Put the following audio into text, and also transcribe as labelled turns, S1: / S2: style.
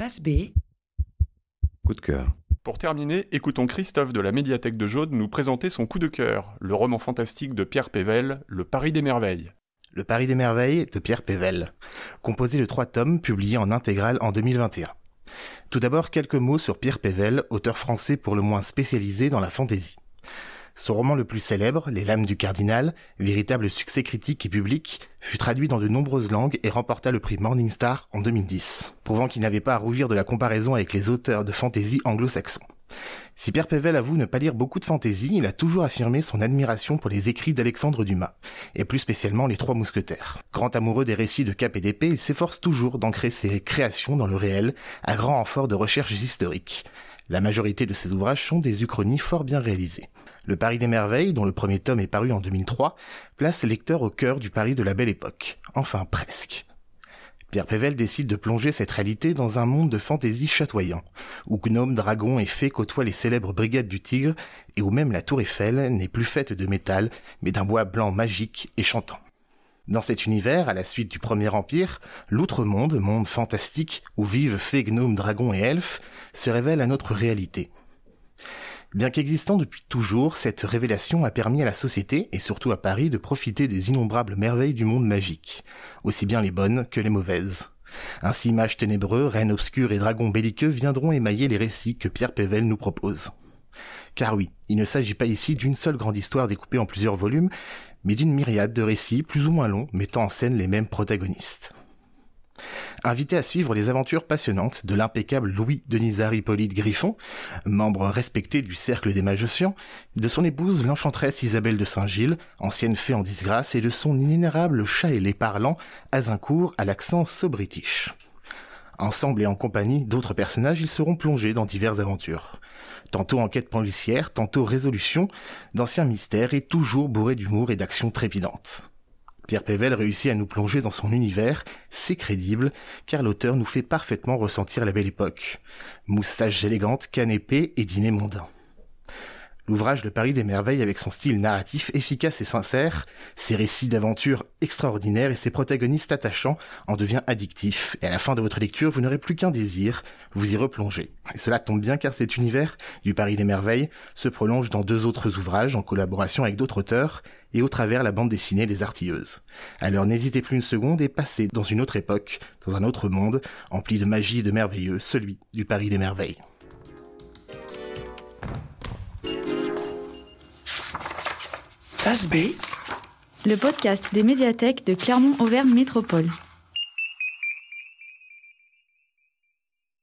S1: Face B.
S2: Coup de cœur.
S3: Pour terminer, écoutons Christophe de la médiathèque de Jaude nous présenter son coup de cœur, le roman fantastique de Pierre Pével, Le Paris des merveilles.
S4: Le Paris des merveilles de Pierre Pével, composé de trois tomes publiés en intégrale en 2021. Tout d'abord, quelques mots sur Pierre Pével, auteur français pour le moins spécialisé dans la fantaisie. Son roman le plus célèbre, Les Lames du Cardinal, véritable succès critique et public, fut traduit dans de nombreuses langues et remporta le prix Morningstar en 2010, prouvant qu'il n'avait pas à rougir de la comparaison avec les auteurs de fantaisie anglo-saxons. Si Pierre Pével avoue ne pas lire beaucoup de fantaisie, il a toujours affirmé son admiration pour les écrits d'Alexandre Dumas, et plus spécialement les Trois Mousquetaires. Grand amoureux des récits de cap et d'épée, il s'efforce toujours d'ancrer ses créations dans le réel, à grand renfort de recherches historiques. La majorité de ses ouvrages sont des uchronies fort bien réalisées. Le Paris des merveilles, dont le premier tome est paru en 2003, place le lecteur au cœur du Paris de la Belle Époque. Enfin presque. Pierre Pével décide de plonger cette réalité dans un monde de fantaisie chatoyant, où gnomes, dragons et fées côtoient les célèbres brigades du tigre, et où même la tour Eiffel n'est plus faite de métal, mais d'un bois blanc magique et chantant. Dans cet univers, à la suite du Premier Empire, l'outre-monde, monde fantastique où vivent fées, gnomes, dragons et elfes, se révèle à notre réalité. Bien qu'existant depuis toujours, cette révélation a permis à la société, et surtout à Paris, de profiter des innombrables merveilles du monde magique, aussi bien les bonnes que les mauvaises. Ainsi mages ténébreux, reines obscures et dragons belliqueux viendront émailler les récits que Pierre Pével nous propose. Car oui, il ne s'agit pas ici d'une seule grande histoire découpée en plusieurs volumes, mais d'une myriade de récits plus ou moins longs mettant en scène les mêmes protagonistes. Invité à suivre les aventures passionnantes de l'impeccable Louis Denisard Hippolyte Griffon, membre respecté du cercle des magiciens, de son épouse l'enchanteresse Isabelle de Saint-Gilles, ancienne fée en disgrâce, et de son inénérable chat ailé parlant, Azincourt à l'accent so-british. Ensemble et en compagnie d'autres personnages, ils seront plongés dans diverses aventures. Tantôt enquête policière, tantôt résolution, d'anciens mystères et toujours bourrés d'humour et d'actions trépidantes. Pierre Pével réussit à nous plonger dans son univers, c'est crédible, car l'auteur nous fait parfaitement ressentir la belle époque. Moustaches élégantes, canapé et dîner mondain. L'ouvrage Le Paris des merveilles avec son style narratif efficace et sincère, ses récits d'aventure extraordinaires et ses protagonistes attachants en devient addictif. Et à la fin de votre lecture, vous n'aurez plus qu'un désir, vous y replonger. Et cela tombe bien car cet univers du Paris des merveilles se prolonge dans deux autres ouvrages en collaboration avec d'autres auteurs et au travers la bande dessinée Les Artilleuses. Alors n'hésitez plus une seconde et passez dans une autre époque, dans un autre monde, empli de magie et de merveilleux, celui du Paris des merveilles.
S1: B.
S5: Le podcast des médiathèques de Clermont-Auvergne Métropole.